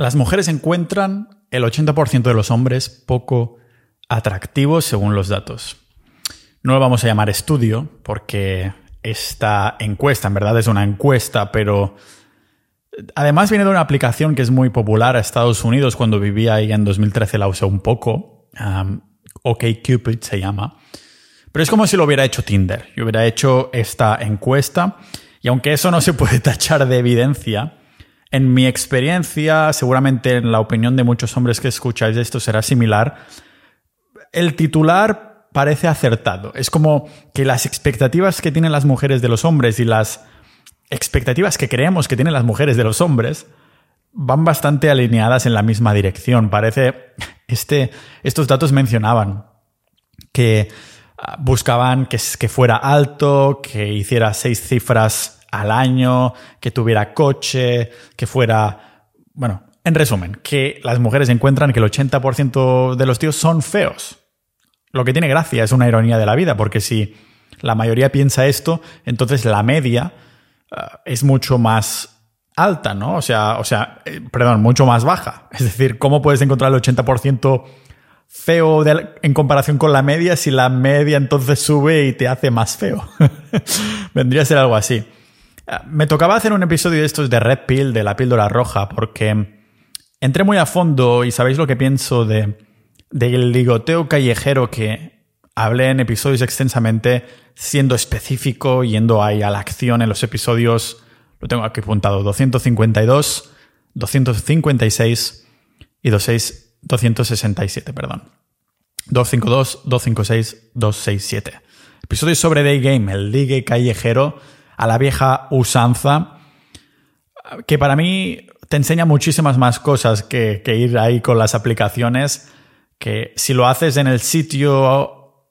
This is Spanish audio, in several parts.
Las mujeres encuentran el 80% de los hombres poco atractivos según los datos. No lo vamos a llamar estudio porque esta encuesta en verdad es una encuesta, pero además viene de una aplicación que es muy popular a Estados Unidos. Cuando vivía ahí en 2013 la usé un poco. Um, OkCupid se llama. Pero es como si lo hubiera hecho Tinder. Yo hubiera hecho esta encuesta y aunque eso no se puede tachar de evidencia, en mi experiencia, seguramente en la opinión de muchos hombres que escucháis esto será similar, el titular parece acertado. Es como que las expectativas que tienen las mujeres de los hombres y las expectativas que creemos que tienen las mujeres de los hombres van bastante alineadas en la misma dirección. Parece, este, estos datos mencionaban que ah, buscaban que, que fuera alto, que hiciera seis cifras al año, que tuviera coche, que fuera... Bueno, en resumen, que las mujeres encuentran que el 80% de los tíos son feos. Lo que tiene gracia es una ironía de la vida, porque si la mayoría piensa esto, entonces la media eh, es mucho más alta, ¿no? O sea, o sea, eh, perdón, mucho más baja. Es decir, ¿cómo puedes encontrar el 80% feo en comparación con la media si la media entonces sube y te hace más feo? Vendría a ser algo así. Me tocaba hacer un episodio de estos de Red Pill, de la píldora roja, porque entré muy a fondo y sabéis lo que pienso de, del ligoteo callejero que hablé en episodios extensamente, siendo específico, yendo ahí a la acción en los episodios, lo tengo aquí apuntado, 252, 256 y 267, perdón. 252, 256, 267. Episodios sobre Day Game, el ligue callejero a la vieja usanza, que para mí te enseña muchísimas más cosas que, ir ahí con las aplicaciones, que si lo haces en el sitio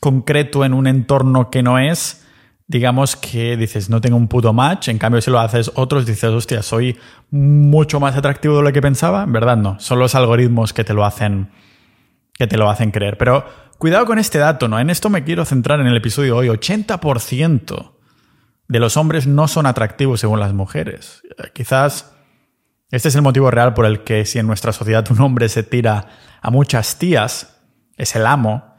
concreto, en un entorno que no es, digamos que dices, no tengo un puto match, en cambio si lo haces otros, dices, hostia, soy mucho más atractivo de lo que pensaba, en verdad no, son los algoritmos que te lo hacen que te lo hacen creer. Pero cuidado con este dato, ¿no? En esto me quiero centrar en el episodio de hoy, 80% de los hombres no son atractivos según las mujeres. Quizás este es el motivo real por el que si en nuestra sociedad un hombre se tira a muchas tías, es el amo,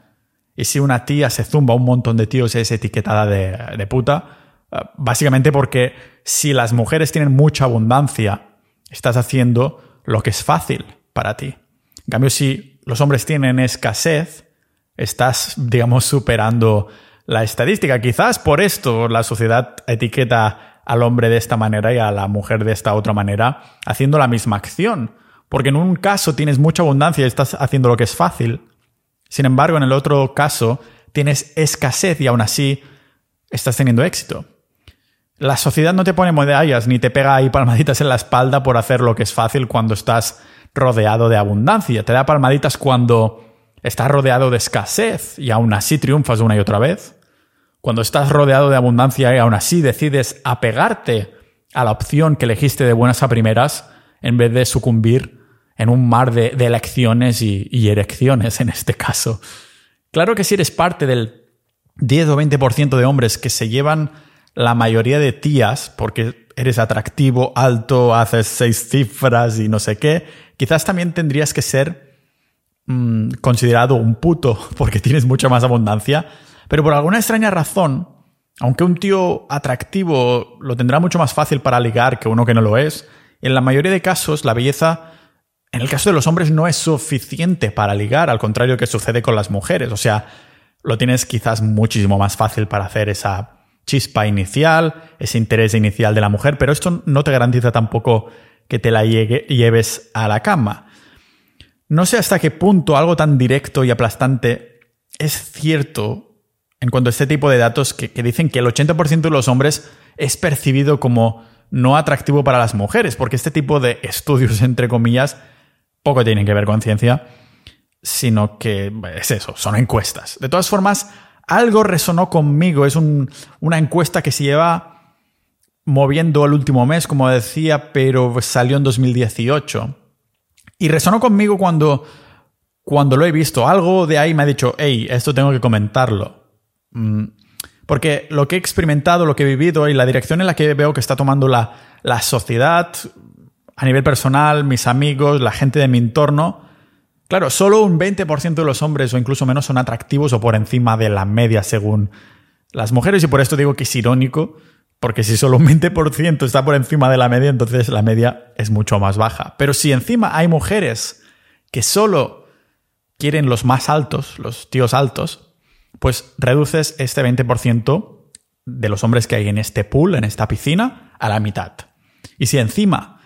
y si una tía se zumba a un montón de tíos es etiquetada de, puta, básicamente porque si las mujeres tienen mucha abundancia, estás haciendo lo que es fácil para ti. En cambio, si los hombres tienen escasez, estás, digamos, superando la estadística. Quizás por esto la sociedad etiqueta al hombre de esta manera y a la mujer de esta otra manera, haciendo la misma acción. Porque en un caso tienes mucha abundancia y estás haciendo lo que es fácil. Sin embargo, en el otro caso tienes escasez y aún así estás teniendo éxito. La sociedad no te pone medallas ni te pega ahí palmaditas en la espalda por hacer lo que es fácil cuando estás rodeado de abundancia. Te da palmaditas cuando estás rodeado de escasez y aún así triunfas una y otra vez. Cuando estás rodeado de abundancia y aún así decides apegarte a la opción que elegiste de buenas a primeras en vez de sucumbir en un mar de, elecciones y, y, erecciones en este caso. Claro que si eres parte del 10 o 20% de hombres que se llevan la mayoría de tías porque eres atractivo, alto, haces seis cifras y no sé qué, quizás también tendrías que ser Mm, considerado un puto porque tienes mucha más abundancia, pero por alguna extraña razón, aunque un tío atractivo lo tendrá mucho más fácil para ligar que uno que no lo es, en la mayoría de casos la belleza, en el caso de los hombres, no es suficiente para ligar, al contrario que sucede con las mujeres. O sea, lo tienes quizás muchísimo más fácil para hacer esa chispa inicial, ese interés inicial de la mujer, pero esto no te garantiza tampoco que te la lleves a la cama. No sé hasta qué punto algo tan directo y aplastante es cierto en cuanto a este tipo de datos que, dicen que el 80% de los hombres es percibido como no atractivo para las mujeres, porque este tipo de estudios, entre comillas, poco tienen que ver con ciencia, sino que es eso, son encuestas. De todas formas, algo resonó conmigo, es una encuesta que se lleva moviendo el último mes, como decía, pero salió en 2018. Y resonó conmigo cuando, cuando lo he visto. Algo de ahí me ha dicho, hey, esto tengo que comentarlo. Mm, porque lo que he experimentado, lo que he vivido y la dirección en la que veo que está tomando la, la sociedad, a nivel personal, mis amigos, la gente de mi entorno, claro, solo un 20% de los hombres o incluso menos son atractivos o por encima de la media según las mujeres y por esto digo que es irónico, porque si solo un 20% está por encima de la media, entonces la media es mucho más baja. Pero si encima hay mujeres que solo quieren los más altos, los tíos altos, pues reduces este 20% de los hombres que hay en este pool, en esta piscina, a la mitad. Y si encima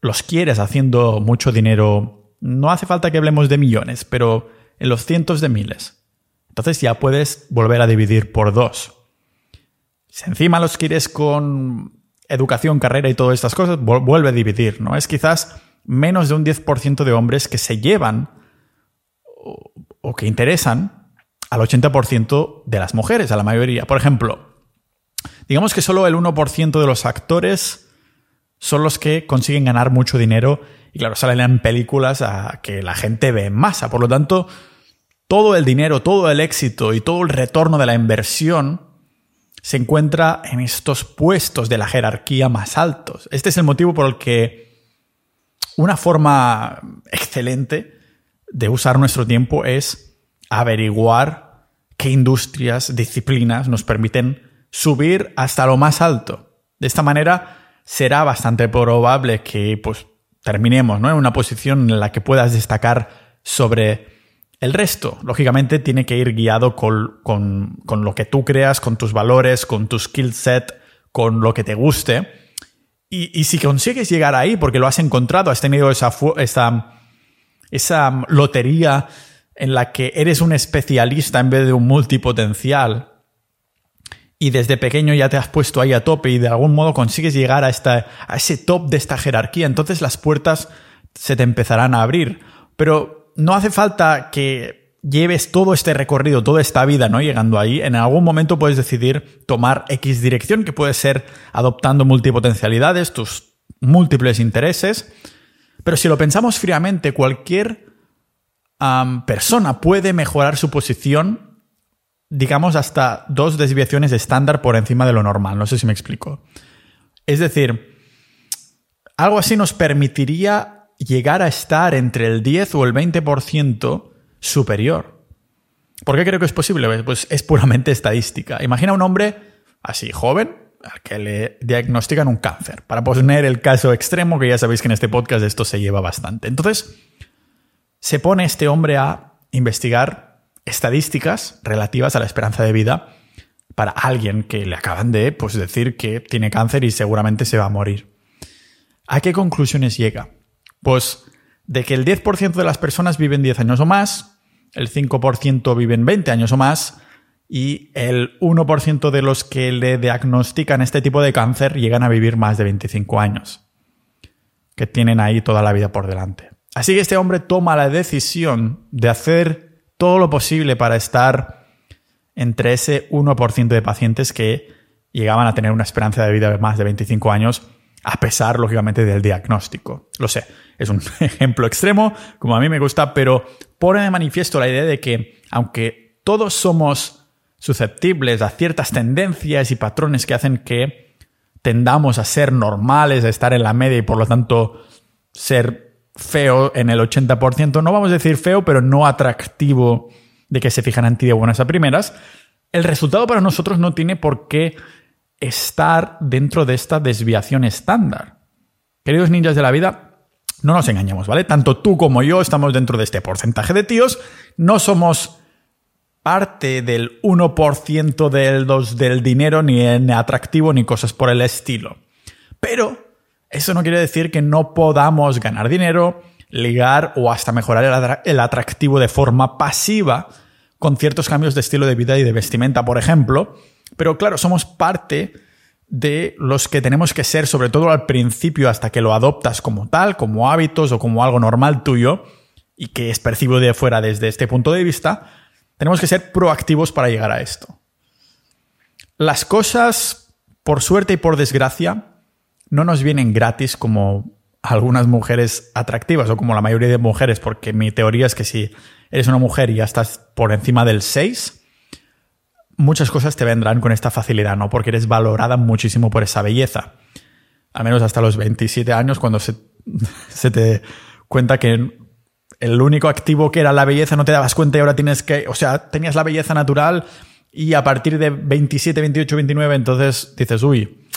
los quieres haciendo mucho dinero, no hace falta que hablemos de millones, pero en los cientos de miles, entonces ya puedes volver a dividir por dos. Si encima los quieres con educación, carrera y todas estas cosas, vuelve a dividir, ¿no? Es quizás menos de un 10% de hombres que se llevan o, que interesan al 80% de las mujeres, a la mayoría. Por ejemplo, Digamos que solo el 1% de los actores son los que consiguen ganar mucho dinero y claro, salen en películas a que la gente ve en masa. Por lo tanto, todo el dinero, todo el éxito y todo el retorno de la inversión se encuentra en estos puestos de la jerarquía más altos. Este es el motivo por el que una forma excelente de usar nuestro tiempo es averiguar qué industrias, disciplinas nos permiten subir hasta lo más alto. De esta manera será bastante probable que pues, terminemos ¿no? en una posición en la que puedas destacar sobre el resto. Lógicamente tiene que ir guiado con, lo que tú creas, con tus valores, con tu skill set, con lo que te guste. Y, si consigues llegar ahí, porque lo has encontrado, has tenido esa, esa, esa lotería en la que eres un especialista en vez de un multipotencial, y desde pequeño ya te has puesto ahí a tope y de algún modo consigues llegar a, a ese top de esta jerarquía, entonces las puertas se te empezarán a abrir. Pero no hace falta que lleves todo este recorrido, toda esta vida, ¿no? Llegando ahí. En algún momento puedes decidir tomar X dirección, que puede ser adoptando multipotencialidades, tus múltiples intereses. Pero si lo pensamos fríamente, cualquier persona puede mejorar su posición digamos, hasta dos desviaciones estándar por encima de lo normal. No sé si me explico. Es decir, algo así nos permitiría llegar a estar entre el 10 o el 20% superior. ¿Por qué creo que es posible? Pues es puramente estadística. Imagina un hombre así joven al que le diagnostican un cáncer. Para poner el caso extremo, que ya sabéis que en este podcast esto se lleva bastante. Entonces, se pone este hombre a investigar estadísticas relativas a la esperanza de vida para alguien que le acaban de pues, decir que tiene cáncer y seguramente se va a morir. ¿A qué conclusiones llega? Pues de que el 10% de las personas viven 10 años o más, el 5% viven 20 años o más y el 1% de los que le diagnostican este tipo de cáncer llegan a vivir más de 25 años, que tienen ahí toda la vida por delante. Así que este hombre toma la decisión de hacer todo lo posible para estar entre ese 1% de pacientes que llegaban a tener una esperanza de vida de más de 25 años, a pesar, lógicamente, del diagnóstico. Lo sé, es un ejemplo extremo, como a mí me gusta, pero pone de manifiesto la idea de que, aunque todos somos susceptibles a ciertas tendencias y patrones que hacen que tendamos a ser normales, a estar en la media y por lo tanto ser feo en el 80%, no vamos a decir feo, pero no atractivo de que se fijan en ti de buenas a primeras, el resultado para nosotros no tiene por qué estar dentro de esta desviación estándar. Queridos ninjas de la vida, no nos engañemos, ¿vale? Tanto tú como yo estamos dentro de este porcentaje de tíos, no somos parte del 1% del, del dinero, ni en atractivo, ni cosas por el estilo. Pero eso no quiere decir que no podamos ganar dinero, ligar o hasta mejorar el atractivo de forma pasiva con ciertos cambios de estilo de vida y de vestimenta, por ejemplo. Pero claro, somos parte de los que tenemos que ser, sobre todo al principio, hasta que lo adoptas como tal, como hábitos o como algo normal tuyo, y que es percibido de fuera desde este punto de vista, tenemos que ser proactivos para llegar a esto. Las cosas, por suerte y por desgracia, no nos vienen gratis como algunas mujeres atractivas o como la mayoría de mujeres, porque mi teoría es que si eres una mujer y ya estás por encima del 6, muchas cosas te vendrán con esta facilidad, ¿no? Porque eres valorada muchísimo por esa belleza. Al menos hasta los 27 años, cuando se te cuenta que el único activo que era la belleza no te dabas cuenta y ahora tienes que, o sea, tenías la belleza natural y a partir de 27, 28, 29, entonces dices, uy,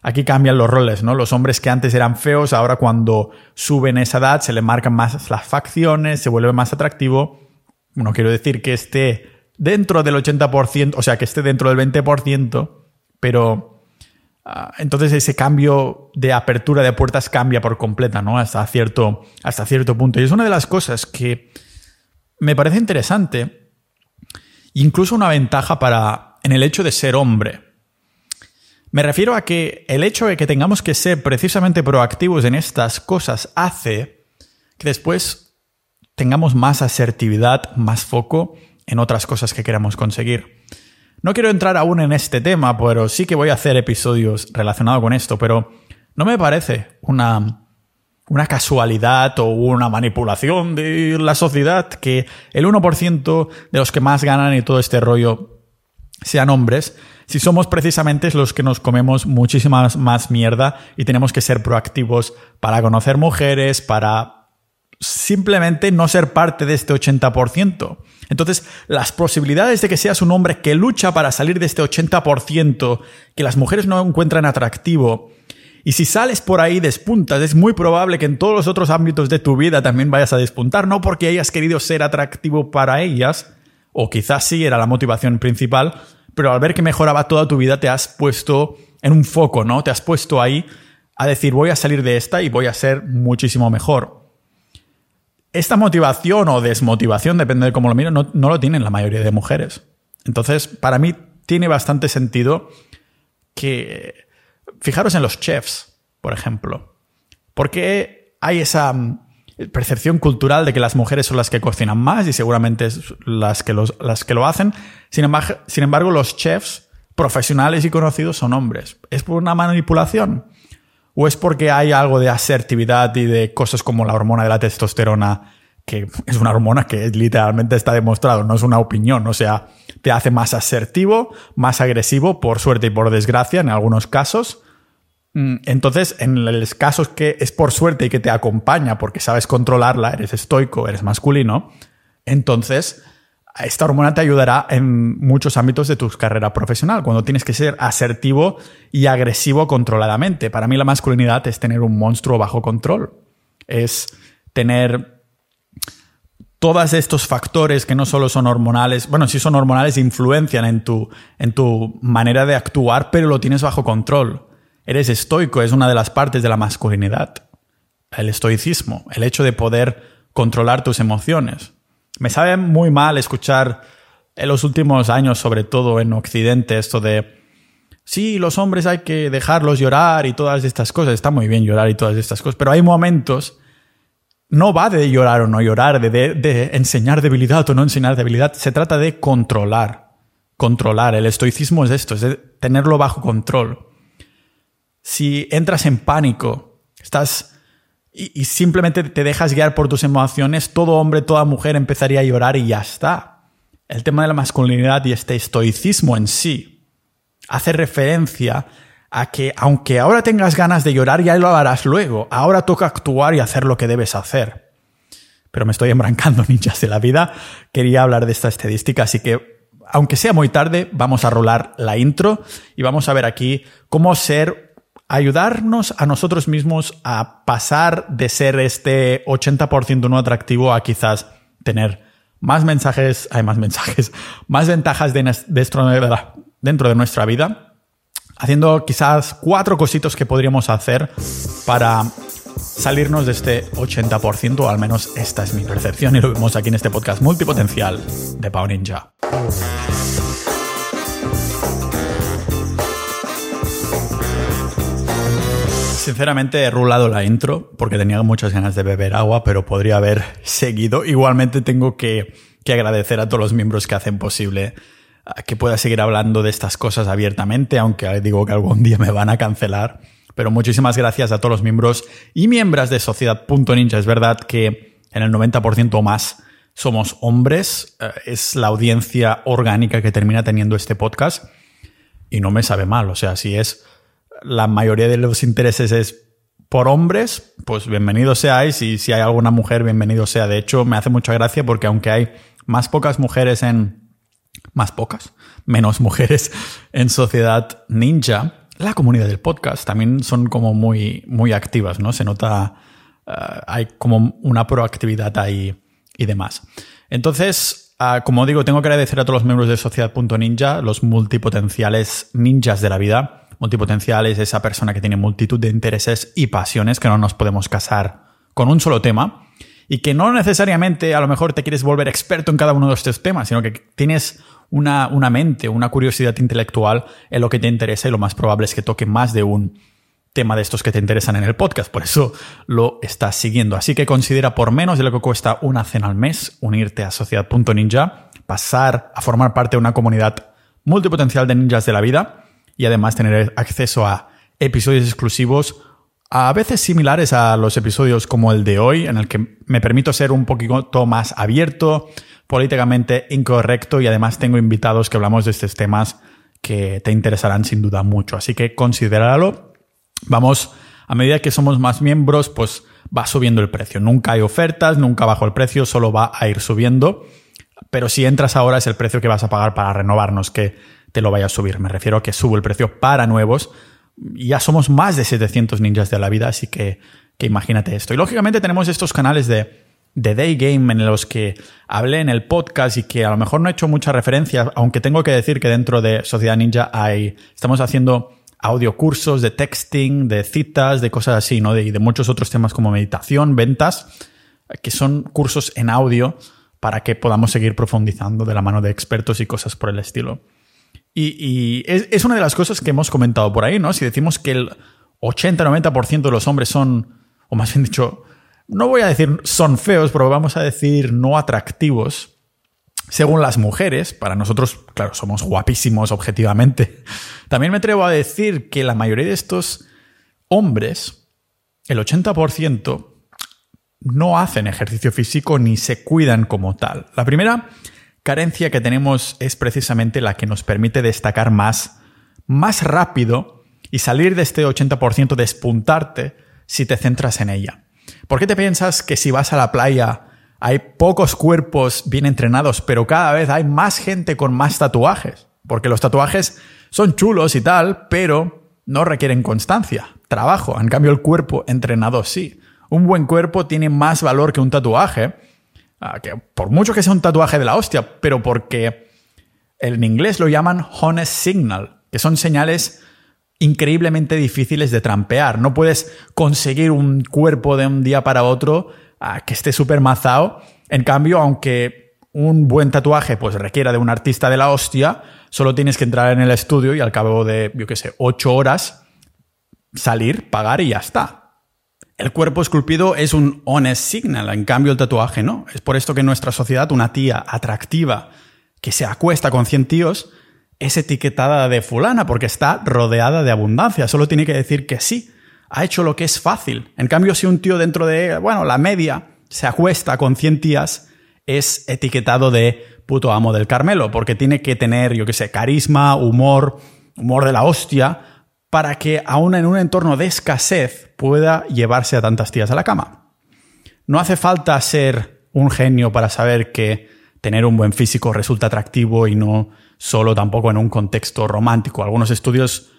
aquí cambian los roles, ¿no? Los hombres que antes eran feos, ahora cuando suben esa edad se le marcan más las facciones, se vuelve más atractivo. No quiero decir que esté dentro del 80%, o sea, que esté dentro del 20%, pero ah, entonces ese cambio de apertura de puertas cambia por completa, ¿no? Hasta cierto, hasta cierto punto. Y es una de las cosas que me parece interesante incluso una ventaja para en el hecho de ser hombre. Me refiero a que el hecho de que tengamos que ser precisamente proactivos en estas cosas hace que después tengamos más asertividad, más foco en otras cosas que queramos conseguir. No quiero entrar aún en este tema, pero sí que voy a hacer episodios relacionados con esto, pero no me parece una una casualidad o una manipulación de la sociedad que el 1% de los que más ganan y todo este rollo sean hombres, si somos precisamente los que nos comemos muchísima más mierda y tenemos que ser proactivos para conocer mujeres, para simplemente no ser parte de este 80%. Entonces, las posibilidades de que seas un hombre que lucha para salir de este 80% que las mujeres no encuentran atractivo y si sales por ahí despuntas, es muy probable que en todos los otros ámbitos de tu vida también vayas a despuntar, no porque hayas querido ser atractivo para ellas, o quizás sí era la motivación principal, pero al ver que mejoraba toda tu vida te has puesto en un foco, ¿no? Te has puesto ahí a decir voy a salir de esta y voy a ser muchísimo mejor. Esta motivación o desmotivación, depende de cómo lo miro, no, lo tienen la mayoría de mujeres. Entonces, para mí tiene bastante sentido que Fijaros en los chefs, por ejemplo. ¿Por qué hay esa mm, percepción cultural de que las mujeres son las que cocinan más y seguramente las que, las que lo hacen? Sin embargo, sin embargo, los chefs profesionales y conocidos son hombres. ¿Es por una manipulación? ¿O es porque hay algo de asertividad y de cosas como la hormona de la testosterona, que es una hormona que literalmente está demostrado, no es una opinión, o sea, te hace más asertivo, más agresivo, por suerte y por desgracia en algunos casos, Mm, entonces, en los casos que es por suerte y que te acompaña porque sabes controlarla, eres estoico, eres masculino, entonces esta hormona te ayudará en muchos ámbitos de tu carrera profesional, cuando tienes que ser asertivo y agresivo controladamente. Para mí la masculinidad es tener un monstruo bajo control, es tener todos estos factores que no solo son hormonales, bueno, sí son hormonales, influencian en tu, en tu manera de actuar, pero lo tienes bajo control. Eres estoico, es una de las partes de la masculinidad. El estoicismo, el hecho de poder controlar tus emociones. Me sabe muy mal escuchar en los últimos años, sobre todo en Occidente, esto de, sí, los hombres hay que dejarlos llorar y todas estas cosas. Está muy bien llorar y todas estas cosas, pero hay momentos, no va de llorar o no llorar, de, enseñar debilidad o no enseñar debilidad, se trata de controlar. Controlar. El estoicismo es esto, es de tenerlo bajo control si entras en pánico, estás y, simplemente te dejas guiar por tus emociones, todo hombre, toda mujer empezaría a llorar y ya está. El tema de la masculinidad y este estoicismo en sí hace referencia a que aunque ahora tengas ganas de llorar, ya lo harás luego. Ahora toca actuar y hacer lo que debes hacer. Pero me estoy embrancando, ninjas de la vida. Quería hablar de esta estadística, así que, aunque sea muy tarde, vamos a rolar la intro y vamos a ver aquí cómo ser ayudarnos a nosotros mismos a pasar de ser este 80% no atractivo a quizás tener más mensajes, hay más mensajes, más ventajas dentro de nuestra vida, haciendo quizás cuatro cositos que podríamos hacer para salirnos de este 80%, o al menos esta es mi percepción y lo vemos aquí en este podcast multipotencial de Pau Ninja. Sinceramente he rulado la intro porque tenía muchas ganas de beber agua, pero podría haber seguido. Igualmente tengo que, agradecer a todos los miembros que hacen posible que pueda seguir hablando de estas cosas abiertamente, aunque digo que algún día me van a cancelar. Pero muchísimas gracias a todos los miembros y miembros de Sociedad.ninja. Es verdad que en el 90% o más somos hombres. Eh, es la audiencia orgánica que termina teniendo este podcast. Y no me sabe mal. O sea, si es la mayoría de los intereses es por hombres, pues bienvenidos seáis y si hay alguna mujer, bienvenido sea. De hecho, me hace mucha gracia porque aunque hay más pocas mujeres en... Más pocas, menos mujeres en Sociedad Ninja, la comunidad del podcast también son como muy, muy activas, ¿no? Se nota, eh, hay como una proactividad ahí y demás. Entonces, ah, como digo, tengo que agradecer a todos los miembros de Sociedad.ninja, los multipotenciales ninjas de la vida Multipotencial es esa persona que tiene multitud de intereses y pasiones que no nos podemos casar con un solo tema y que no necesariamente a lo mejor te quieres volver experto en cada uno de estos temas, sino que tienes una, una mente, una curiosidad intelectual en lo que te interesa y lo más probable es que toque más de un tema de estos que te interesan en el podcast, por eso lo estás siguiendo. Así que considera por menos de lo que cuesta una cena al mes unirte a Sociedad.ninja, pasar a formar parte de una comunidad multipotencial de ninjas de la vida y además tener acceso a episodios exclusivos a veces similares a los episodios como el de hoy, en el que me permito ser un poquito más abierto, políticamente incorrecto y además tengo invitados que hablamos de estos temas que te interesarán sin duda mucho. Así que considéralo. Vamos, a medida que somos más miembros, pues va subiendo el precio. Nunca hay ofertas, nunca bajo el precio, solo va a ir subiendo. Pero si entras ahora es el precio que vas a pagar para renovarnos, que te lo vaya a subir. Me refiero a que subo el precio para nuevos. Ya somos más de 700 ninjas de la vida, así que, que imagínate esto. Y lógicamente tenemos estos canales de, de Day Game en los que hablé en el podcast y que a lo mejor no he hecho mucha referencia, aunque tengo que decir que dentro de Sociedad Ninja hay, estamos haciendo audio cursos de texting, de citas, de cosas así, ¿no? Y de muchos otros temas como meditación, ventas, que son cursos en audio para que podamos seguir profundizando de la mano de expertos y cosas por el estilo. Y, es, una de las cosas que hemos comentado por ahí, ¿no? Si decimos que el 80-90% de los hombres son, o más bien dicho, no voy a decir son feos, pero vamos a decir no atractivos, según las mujeres, para nosotros, claro, somos guapísimos objetivamente. También me atrevo a decir que la mayoría de estos hombres, el 80%, no hacen ejercicio físico ni se cuidan como tal. La primera carencia que tenemos es precisamente la que nos permite destacar más, más rápido y salir de este 80% despuntarte si te centras en ella. ¿Por qué te piensas que si vas a la playa hay pocos cuerpos bien entrenados, pero cada vez hay más gente con más tatuajes? Porque los tatuajes son chulos y tal, pero no requieren constancia, trabajo. En cambio, el cuerpo entrenado sí. Un buen cuerpo tiene más valor que un tatuaje Ah, que por mucho que sea un tatuaje de la hostia, pero porque en inglés lo llaman honest signal, que son señales increíblemente difíciles de trampear. No puedes conseguir un cuerpo de un día para otro ah, que esté súper mazado. En cambio, aunque un buen tatuaje pues requiera de un artista de la hostia, solo tienes que entrar en el estudio y al cabo de, yo qué sé, ocho horas salir, pagar y ya está. El cuerpo esculpido es un honest signal, en cambio el tatuaje no. Es por esto que en nuestra sociedad una tía atractiva que se acuesta con 100 tíos es etiquetada de fulana porque está rodeada de abundancia. Solo tiene que decir que sí, ha hecho lo que es fácil. En cambio, si un tío dentro de, bueno, la media se acuesta con 100 tías, es etiquetado de puto amo del Carmelo, porque tiene que tener, yo qué sé, carisma, humor, humor de la hostia, para que aún en un entorno de escasez pueda llevarse a tantas tías a la cama. No hace falta ser un genio para saber que tener un buen físico resulta atractivo y no solo tampoco en un contexto romántico. Algunos estudios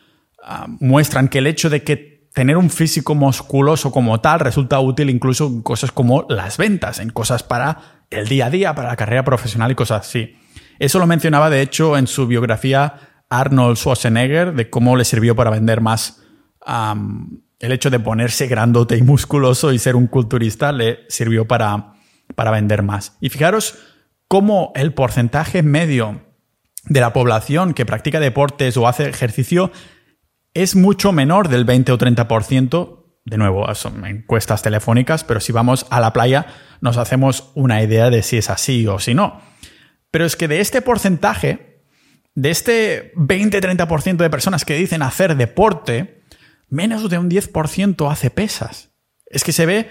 ah, muestran que el hecho de que tener un físico musculoso como tal resulta útil incluso en cosas como las ventas, en cosas para el día a día, para la carrera profesional y cosas así. Eso lo mencionaba de hecho en su biografía Arnold Schwarzenegger, de cómo le sirvió para vender más. el hecho de ponerse grandote y musculoso y ser un culturista le sirvió para, para vender más. Y fijaros cómo el porcentaje medio de la población que practica deportes o hace ejercicio es mucho menor del 20 o 30%. De nuevo, son encuestas telefónicas, pero si vamos a la playa nos hacemos una idea de si es así o si no. Pero es que de este porcentaje, de este 20-30% de personas que dicen hacer deporte, menos de un 10% hace pesas. Es que se ve... Eh,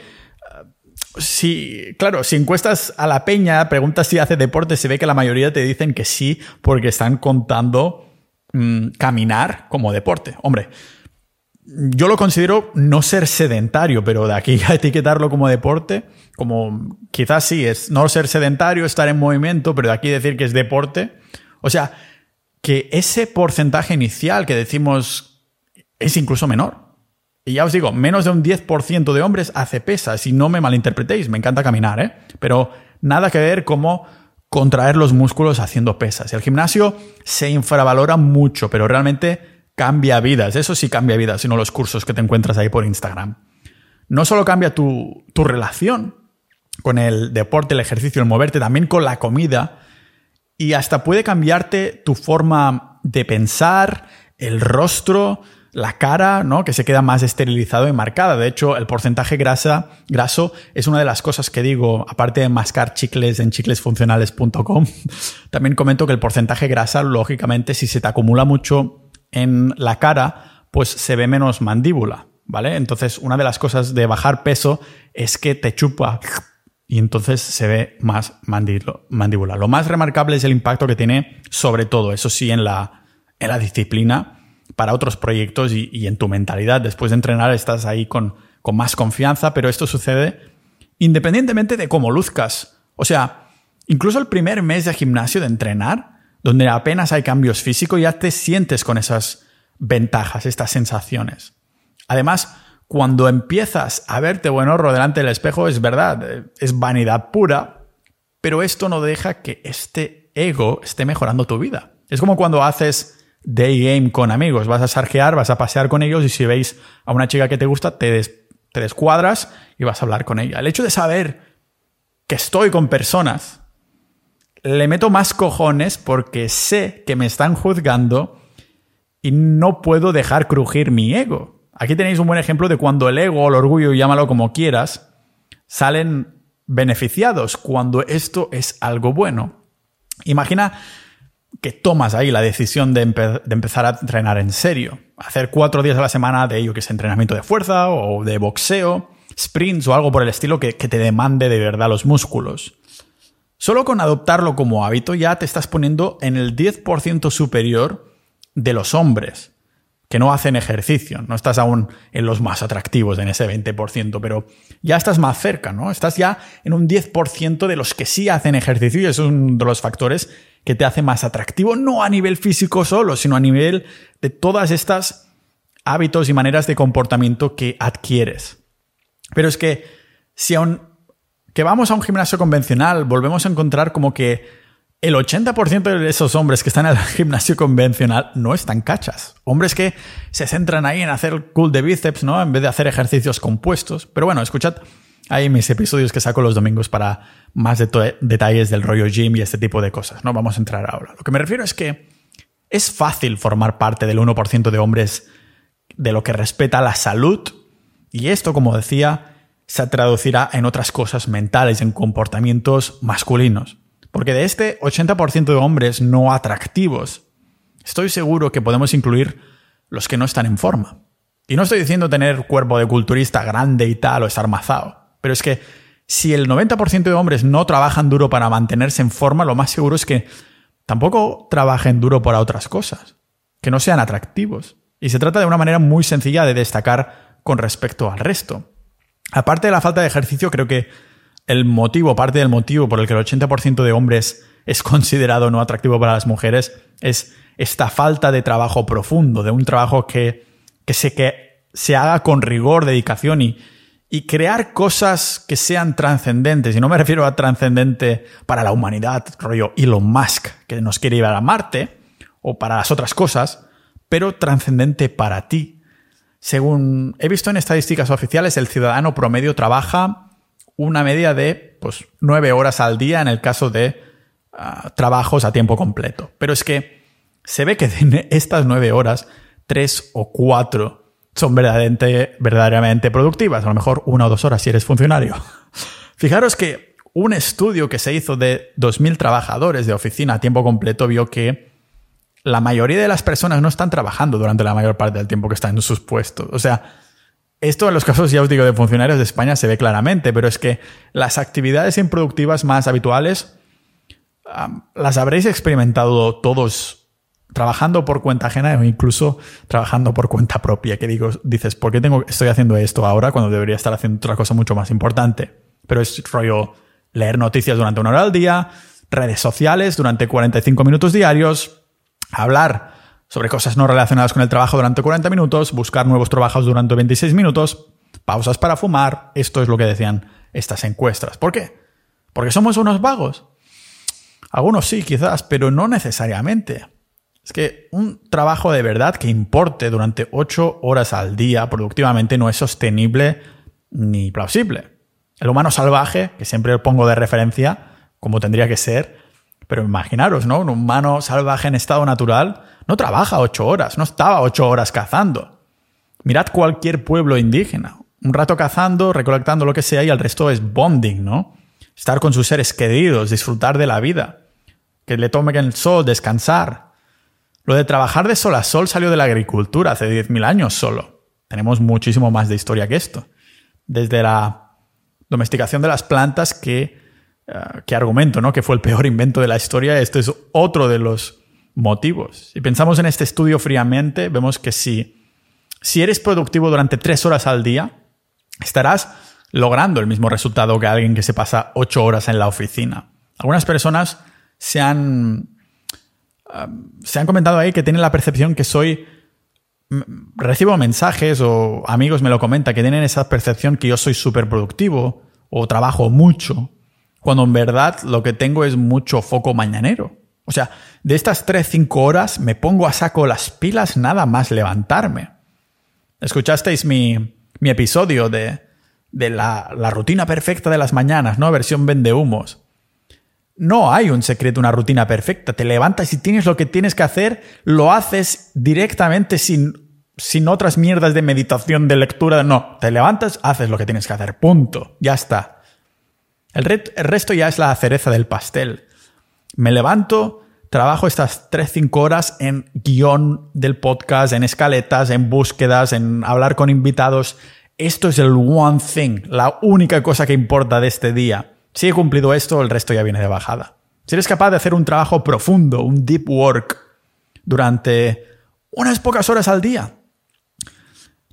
si, claro, si encuestas a la peña, preguntas si hace deporte, se ve que la mayoría te dicen que sí, porque están contando mm, caminar como deporte. Hombre, yo lo considero no ser sedentario, pero de aquí a etiquetarlo como deporte, como quizás sí, es no ser sedentario, estar en movimiento, pero de aquí decir que es deporte. O sea, que ese porcentaje inicial que decimos es incluso menor. Y ya os digo, menos de un 10% de hombres hace pesas, y no me malinterpretéis, me encanta caminar, ¿eh? Pero nada que ver como contraer los músculos haciendo pesas. El gimnasio se infravalora mucho, pero realmente cambia vidas. Eso sí cambia vidas, sino los cursos que te encuentras ahí por Instagram. No solo cambia tu, tu relación con el deporte, el ejercicio, el moverte, también con la comida. Y hasta puede cambiarte tu forma de pensar, el rostro, la cara, ¿no? Que se queda más esterilizado y marcada. De hecho, el porcentaje grasa, graso es una de las cosas que digo, aparte de mascar chicles en chiclesfuncionales.com, también comento que el porcentaje grasa, lógicamente, si se te acumula mucho en la cara, pues se ve menos mandíbula, ¿vale? Entonces, una de las cosas de bajar peso es que te chupa y entonces se ve más mandíbula. Lo más remarcable es el impacto que tiene sobre todo, eso sí, en la, en la disciplina para otros proyectos y, en tu mentalidad. Después de entrenar estás ahí con, con más confianza, pero esto sucede independientemente de cómo luzcas. O sea, incluso el primer mes de gimnasio de entrenar, donde apenas hay cambios físicos, ya te sientes con esas ventajas, estas sensaciones. Además, cuando empiezas a verte buen horro delante del espejo, es verdad, es vanidad pura, pero esto no deja que este ego esté mejorando tu vida. Es como cuando haces day game con amigos, vas a sarjear, vas a pasear con ellos y si veis a una chica que te gusta, te, te descuadras y vas a hablar con ella. El hecho de saber que estoy con personas, le meto más cojones porque sé que me están juzgando y no puedo dejar crujir mi ego. Aquí tenéis un buen ejemplo de cuando el ego el orgullo, llámalo como quieras, salen beneficiados cuando esto es algo bueno. Imagina que tomas ahí la decisión de, empezar a entrenar en serio, hacer cuatro días a la semana de ello que es entrenamiento de fuerza o de boxeo, sprints o algo por el estilo que, que te demande de verdad los músculos. Solo con adoptarlo como hábito ya te estás poniendo en el 10% superior de los hombres que no hacen ejercicio. No estás aún en los más atractivos, en ese 20%, pero ya estás más cerca, ¿no? Estás ya en un 10% de los que sí hacen ejercicio y eso es uno de los factores que te hace más atractivo, no a nivel físico solo, sino a nivel de todas estas hábitos y maneras de comportamiento que adquieres. Pero es que si aún que vamos a un gimnasio convencional, volvemos a encontrar como que el 80% de esos hombres que están en el gimnasio convencional no están cachas. Hombres que se centran ahí en hacer cool de bíceps, ¿no? En vez de hacer ejercicios compuestos. Pero bueno, escuchad ahí mis episodios que saco los domingos para más detalles del rollo gym y este tipo de cosas. No vamos a entrar ahora. Lo que me refiero es que es fácil formar parte del 1% de hombres de lo que respeta la salud. Y esto, como decía, se traducirá en otras cosas mentales, en comportamientos masculinos. Porque de este 80% de hombres no atractivos, estoy seguro que podemos incluir los que no están en forma. Y no estoy diciendo tener cuerpo de culturista grande y tal o estar mazado, pero es que si el 90% de hombres no trabajan duro para mantenerse en forma, lo más seguro es que tampoco trabajen duro para otras cosas, que no sean atractivos. Y se trata de una manera muy sencilla de destacar con respecto al resto. Aparte de la falta de ejercicio, creo que el motivo, parte del motivo por el que el 80% de hombres es considerado no atractivo para las mujeres es esta falta de trabajo profundo, de un trabajo que, que, se, que se haga con rigor, dedicación y, y crear cosas que sean trascendentes. Y no me refiero a trascendente para la humanidad, rollo Elon Musk, que nos quiere llevar a Marte, o para las otras cosas, pero trascendente para ti. Según he visto en estadísticas oficiales, el ciudadano promedio trabaja una media de pues, nueve horas al día en el caso de ah, trabajos a tiempo completo. Pero es que se ve que de estas nueve horas, tres o cuatro son verdaderamente, verdaderamente productivas. A lo mejor una o dos horas si eres funcionario. Fijaros que un estudio que se hizo de 2.000 trabajadores de oficina a tiempo completo vio que la mayoría de las personas no están trabajando durante la mayor parte del tiempo que están en sus puestos. O sea, esto en los casos, ya os digo, de funcionarios de España se ve claramente, pero es que las actividades improductivas más habituales las habréis experimentado todos trabajando por cuenta ajena o incluso trabajando por cuenta propia, que digo, dices, ¿por qué tengo, estoy haciendo esto ahora cuando debería estar haciendo otra cosa mucho más importante? Pero es rollo leer noticias durante una hora al día, redes sociales durante 45 minutos diarios, hablar sobre cosas no relacionadas con el trabajo durante 40 minutos, buscar nuevos trabajos durante 26 minutos, pausas para fumar, esto es lo que decían estas encuestas. ¿Por qué? Porque somos unos vagos. Algunos sí, quizás, pero no necesariamente. Es que un trabajo de verdad que importe durante 8 horas al día productivamente no es sostenible ni plausible. El humano salvaje, que siempre pongo de referencia, como tendría que ser, pero imaginaros, ¿no? Un humano salvaje en estado natural no trabaja 8 horas, no estaba 8 horas cazando. Mirad cualquier pueblo indígena. Un rato cazando, recolectando lo que sea y el resto es bonding, ¿no? Estar con sus seres queridos, disfrutar de la vida. Que le tome el sol, descansar. Lo de trabajar de sol a sol salió de la agricultura hace 10.000 años solo. Tenemos muchísimo más de historia que esto. Desde la domesticación de las plantas que, uh, que argumento, ¿no? Que fue el peor invento de la historia. Esto es otro de los motivos. Si pensamos en este estudio fríamente, vemos que si, si eres productivo durante tres horas al día, estarás logrando el mismo resultado que alguien que se pasa ocho horas en la oficina. Algunas personas se han, se han comentado ahí que tienen la percepción que soy recibo mensajes o amigos me lo comentan que tienen esa percepción que yo soy súper productivo o trabajo mucho, cuando en verdad lo que tengo es mucho foco mañanero. O sea, de estas 3-5 horas me pongo a saco las pilas nada más levantarme. Escuchasteis mi, mi episodio de, de la, la, rutina perfecta de las mañanas, ¿no? Versión vende humos. No hay un secreto, una rutina perfecta. Te levantas y tienes lo que tienes que hacer, lo haces directamente sin, sin otras mierdas de meditación, de lectura. No, te levantas, haces lo que tienes que hacer. Punto. Ya está. El, resto ya es la cereza del pastel. Me levanto, trabajo estas 3-5 horas en guion del podcast, en escaletas, en búsquedas, en hablar con invitados. Esto es el one thing, la única cosa que importa de este día. Si he cumplido esto, el resto ya viene de bajada. Si eres capaz de hacer un trabajo profundo, un deep work, durante unas pocas horas al día,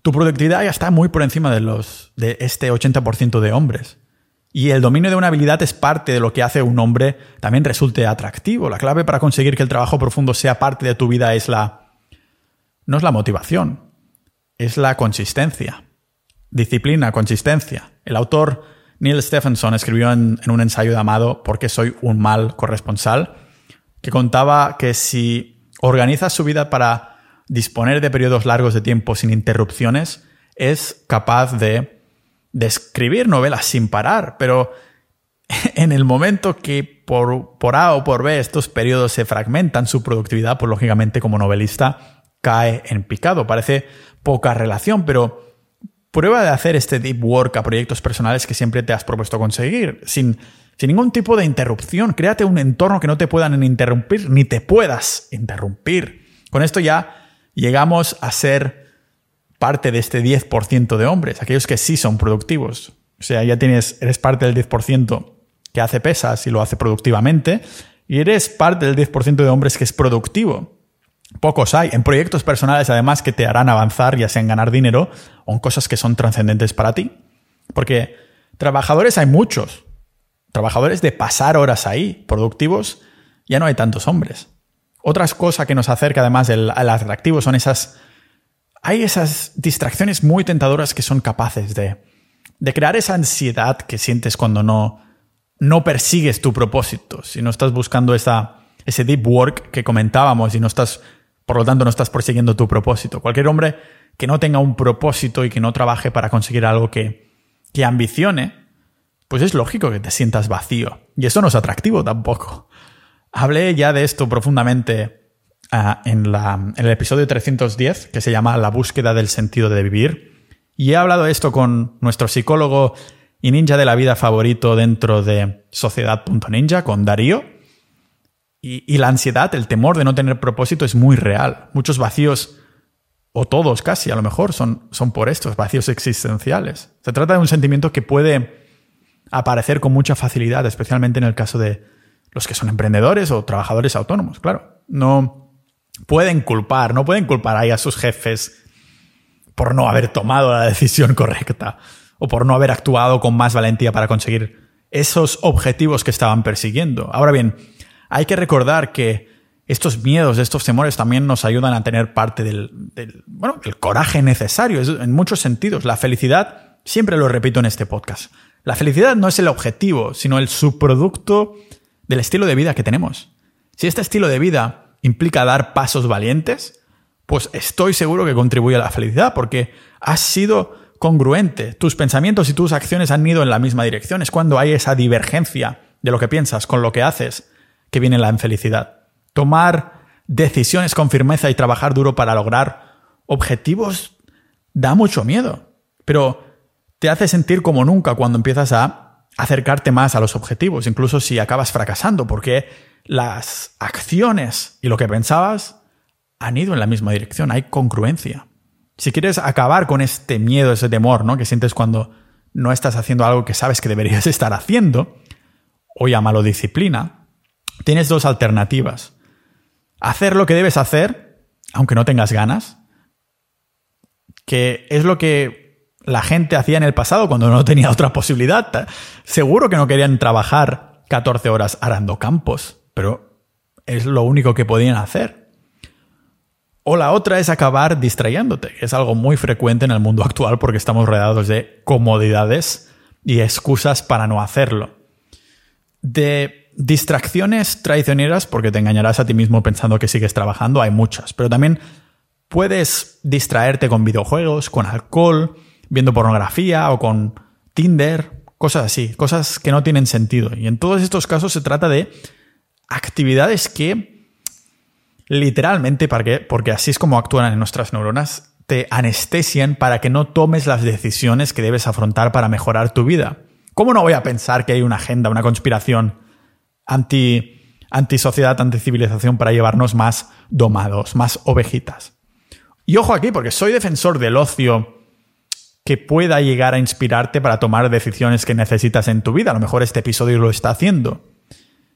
tu productividad ya está muy por encima de, los, de este 80% de hombres. Y el dominio de una habilidad es parte de lo que hace un hombre también resulte atractivo. La clave para conseguir que el trabajo profundo sea parte de tu vida es la... no es la motivación, es la consistencia. Disciplina, consistencia. El autor Neil Stephenson escribió en, un ensayo llamado ¿Por qué soy un mal corresponsal? que contaba que si organizas su vida para disponer de periodos largos de tiempo sin interrupciones, es capaz de de escribir novelas sin parar, pero en el momento que por, por A o por B estos periodos se fragmentan, su productividad, pues lógicamente como novelista cae en picado. Parece poca relación, pero prueba de hacer este deep work a proyectos personales que siempre te has propuesto conseguir, sin, sin ningún tipo de interrupción. Créate un entorno que no te puedan interrumpir, ni te puedas interrumpir. Con esto ya llegamos a ser parte de este 10% de hombres, aquellos que sí son productivos. O sea, ya tienes, eres parte del 10% que hace pesas y lo hace productivamente, y eres parte del 10% de hombres que es productivo. Pocos hay. En proyectos personales, además, que te harán avanzar, ya sea en ganar dinero o en cosas que son trascendentes para ti. Porque trabajadores hay muchos. Trabajadores de pasar horas ahí, productivos, ya no hay tantos hombres. Otra cosa que nos acerca además al atractivo son esas hay esas distracciones muy tentadoras que son capaces de, de crear esa ansiedad que sientes cuando no, no persigues tu propósito, si no estás buscando esa, ese deep work que comentábamos y no estás, por lo tanto, no estás persiguiendo tu propósito. Cualquier hombre que no tenga un propósito y que no trabaje para conseguir algo que, que ambicione, pues es lógico que te sientas vacío. Y eso no es atractivo tampoco. Hablé ya de esto profundamente Ah, en, la, en el episodio 310, que se llama La búsqueda del sentido de vivir. Y he hablado esto con nuestro psicólogo y ninja de la vida favorito dentro de Sociedad.ninja, con Darío. Y, y, la ansiedad, el temor de no tener propósito es muy real. Muchos vacíos, o todos casi a lo mejor, son, son por estos vacíos existenciales. Se trata de un sentimiento que puede aparecer con mucha facilidad, especialmente en el caso de los que son emprendedores o trabajadores autónomos, claro. No, pueden culpar, no pueden culpar ahí a sus jefes por no haber tomado la decisión correcta o por no haber actuado con más valentía para conseguir esos objetivos que estaban persiguiendo. Ahora bien, hay que recordar que estos miedos, estos temores también nos ayudan a tener parte del, bueno, el coraje necesario en muchos sentidos. La felicidad, siempre lo repito en este podcast, la felicidad no es el objetivo, sino el subproducto del estilo de vida que tenemos. Si este estilo de vida implica dar pasos valientes, pues estoy seguro que contribuye a la felicidad porque has sido congruente, tus pensamientos y tus acciones han ido en la misma dirección. Es cuando hay esa divergencia de lo que piensas con lo que haces que viene la infelicidad. Tomar decisiones con firmeza y trabajar duro para lograr objetivos da mucho miedo, pero te hace sentir como nunca cuando empiezas a acercarte más a los objetivos, incluso si acabas fracasando, porque las acciones y lo que pensabas han ido en la misma dirección, hay congruencia. Si quieres acabar con este miedo, ese temor, ¿no? que sientes cuando no estás haciendo algo que sabes que deberías estar haciendo, o llámalo disciplina, tienes dos alternativas. Hacer lo que debes hacer, aunque no tengas ganas, que es lo que la gente hacía en el pasado cuando no tenía otra posibilidad. Seguro que no querían trabajar 14 horas arando campos, pero es lo único que podían hacer. O la otra es acabar distrayéndote, que es algo muy frecuente en el mundo actual porque estamos rodeados de comodidades y excusas para no hacerlo. De distracciones traicioneras, porque te engañarás a ti mismo pensando que sigues trabajando, hay muchas, pero también puedes distraerte con videojuegos, con alcohol, viendo pornografía o con Tinder, cosas así, cosas que no tienen sentido. Y en todos estos casos se trata de actividades que literalmente, porque, porque así es como actúan en nuestras neuronas, te anestesian para que no tomes las decisiones que debes afrontar para mejorar tu vida. ¿Cómo no voy a pensar que hay una agenda, una conspiración anti, anti sociedad, anti civilización para llevarnos más domados, más ovejitas? Y ojo aquí, porque soy defensor del ocio que pueda llegar a inspirarte para tomar decisiones que necesitas en tu vida. A lo mejor este episodio lo está haciendo.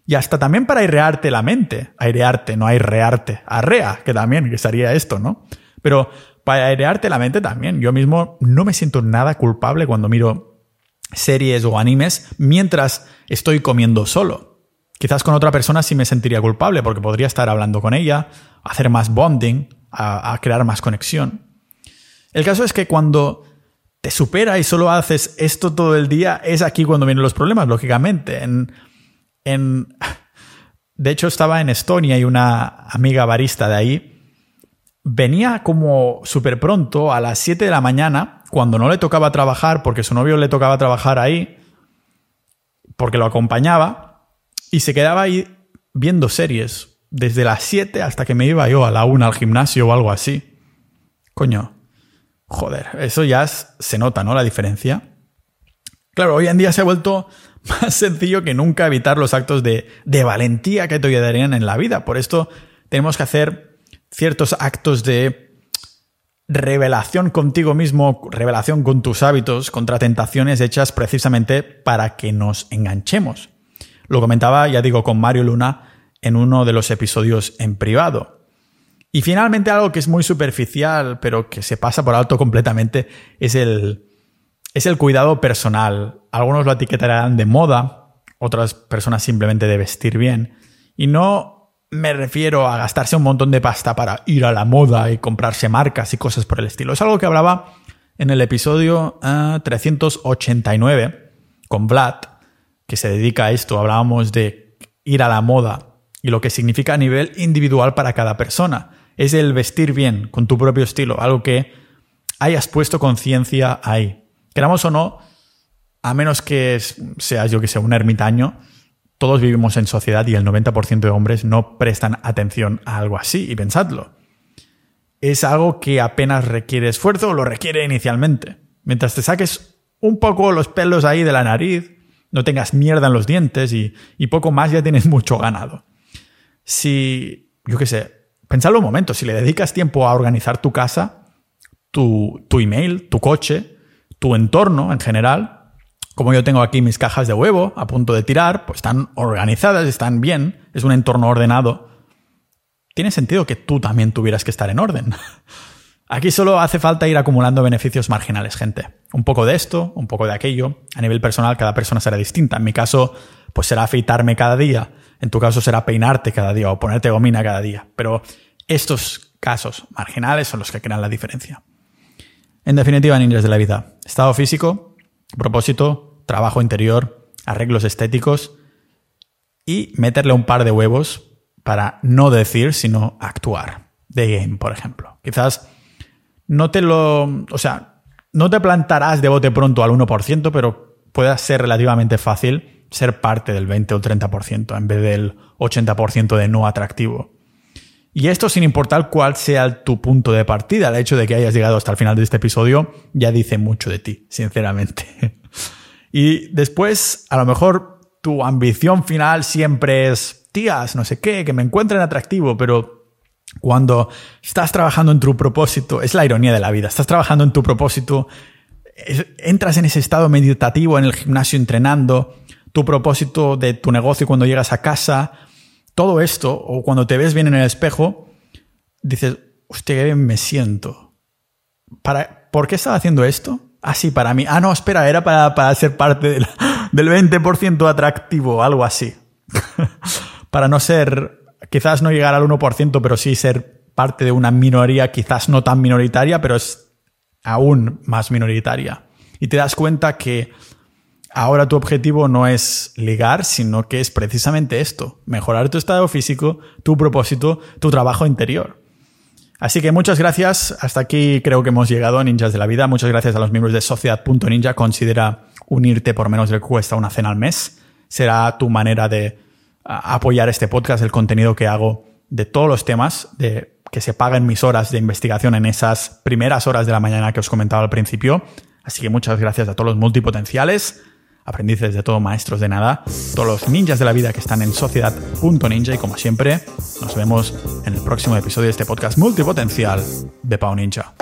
Y hasta también para airearte la mente. Airearte, no airearte. Arrea, que también, que sería esto, ¿no? Pero para airearte la mente también. Yo mismo no me siento nada culpable cuando miro series o animes mientras estoy comiendo solo. Quizás con otra persona sí me sentiría culpable porque podría estar hablando con ella, hacer más bonding, a, a crear más conexión. El caso es que cuando te supera y solo haces esto todo el día, es aquí cuando vienen los problemas, lógicamente. En, en, de hecho, estaba en Estonia y una amiga barista de ahí venía como súper pronto a las 7 de la mañana, cuando no le tocaba trabajar, porque su novio le tocaba trabajar ahí, porque lo acompañaba, y se quedaba ahí viendo series desde las 7 hasta que me iba yo a la 1 al gimnasio o algo así. Coño, joder, eso ya se nota, ¿no? La diferencia. Claro, hoy en día se ha vuelto más sencillo que nunca evitar los actos de, valentía que te ayudarían en la vida. Por esto tenemos que hacer ciertos actos de revelación contigo mismo, revelación con tus hábitos, contra tentaciones hechas precisamente para que nos enganchemos. Lo comentaba, ya digo, con Mario Luna en uno de los episodios en privado. Y finalmente algo que es muy superficial, pero que se pasa por alto completamente, es el, es el cuidado personal. Algunos lo etiquetarán de moda, otras personas simplemente de vestir bien. Y no me refiero a gastarse un montón de pasta para ir a la moda y comprarse marcas y cosas por el estilo. Es algo que hablaba en el episodio 389 ah, con Vlad, que se dedica a esto. Hablábamos de ir a la moda y lo que significa a nivel individual para cada persona. Es el vestir bien, con tu propio estilo, algo que hayas puesto conciencia ahí. Queramos o no, a menos que seas, yo que sé, un ermitaño, todos vivimos en sociedad y el 90% de hombres no prestan atención a algo así. Y pensadlo. Es algo que apenas requiere esfuerzo o lo requiere inicialmente. Mientras te saques un poco los pelos ahí de la nariz, no tengas mierda en los dientes y, poco más, ya tienes mucho ganado. Si, yo qué sé, pensadlo un momento, si le dedicas tiempo a organizar tu casa, tu, tu email, tu coche, tu entorno en general, como yo tengo aquí mis cajas de huevo a punto de tirar, pues están organizadas, están bien, es un entorno ordenado. tiene sentido que tú también tuvieras que estar en orden. Aquí solo hace falta ir acumulando beneficios marginales, gente. Un poco de esto, un poco de aquello. A nivel personal, cada persona será distinta. En mi caso, pues será afeitarme cada día. En tu caso será peinarte cada día o ponerte gomina cada día. Pero estos casos marginales son los que crean la diferencia. En definitiva, ninjas de la vida. Estado físico, propósito, trabajo interior, arreglos estéticos y meterle un par de huevos para no decir, sino actuar. De game, por ejemplo. Quizás no te lo. O sea, no te plantarás de bote pronto al 1%, pero pueda ser relativamente fácil ser parte del 20 o 30% en vez del 80% de no atractivo. Y esto sin importar cuál sea tu punto de partida. El hecho de que hayas llegado hasta el final de este episodio ya dice mucho de ti, sinceramente. y después, a lo mejor tu ambición final siempre es, tías, no sé qué, que me encuentren atractivo, pero cuando estás trabajando en tu propósito, es la ironía de la vida, estás trabajando en tu propósito, entras en ese estado meditativo en el gimnasio entrenando, tu propósito de tu negocio cuando llegas a casa, todo esto, o cuando te ves bien en el espejo, dices, hostia, qué bien me siento. ¿Para, ¿Por qué estaba haciendo esto? Ah, para mí. Ah, no, espera, era para, para ser parte del 20% atractivo, algo así. para no ser, quizás no llegar al 1%, pero sí ser parte de una minoría, quizás no tan minoritaria, pero es aún más minoritaria. Y te das cuenta que ahora tu objetivo no es ligar, sino que es precisamente esto, mejorar tu estado físico, tu propósito, tu trabajo interior. Así que muchas gracias. Hasta aquí creo que hemos llegado a Ninjas de la Vida. Muchas gracias a los miembros de Sociedad.ninja. Considera unirte por menos de cuesta una cena al mes. Será tu manera de apoyar este podcast, el contenido que hago de todos los temas, de que se paguen mis horas de investigación en esas primeras horas de la mañana que os comentaba al principio. Así que muchas gracias a todos los multipotenciales aprendices de todo, maestros de nada, todos los ninjas de la vida que están en sociedad.ninja y como siempre, nos vemos en el próximo episodio de este podcast multipotencial de Pau Ninja.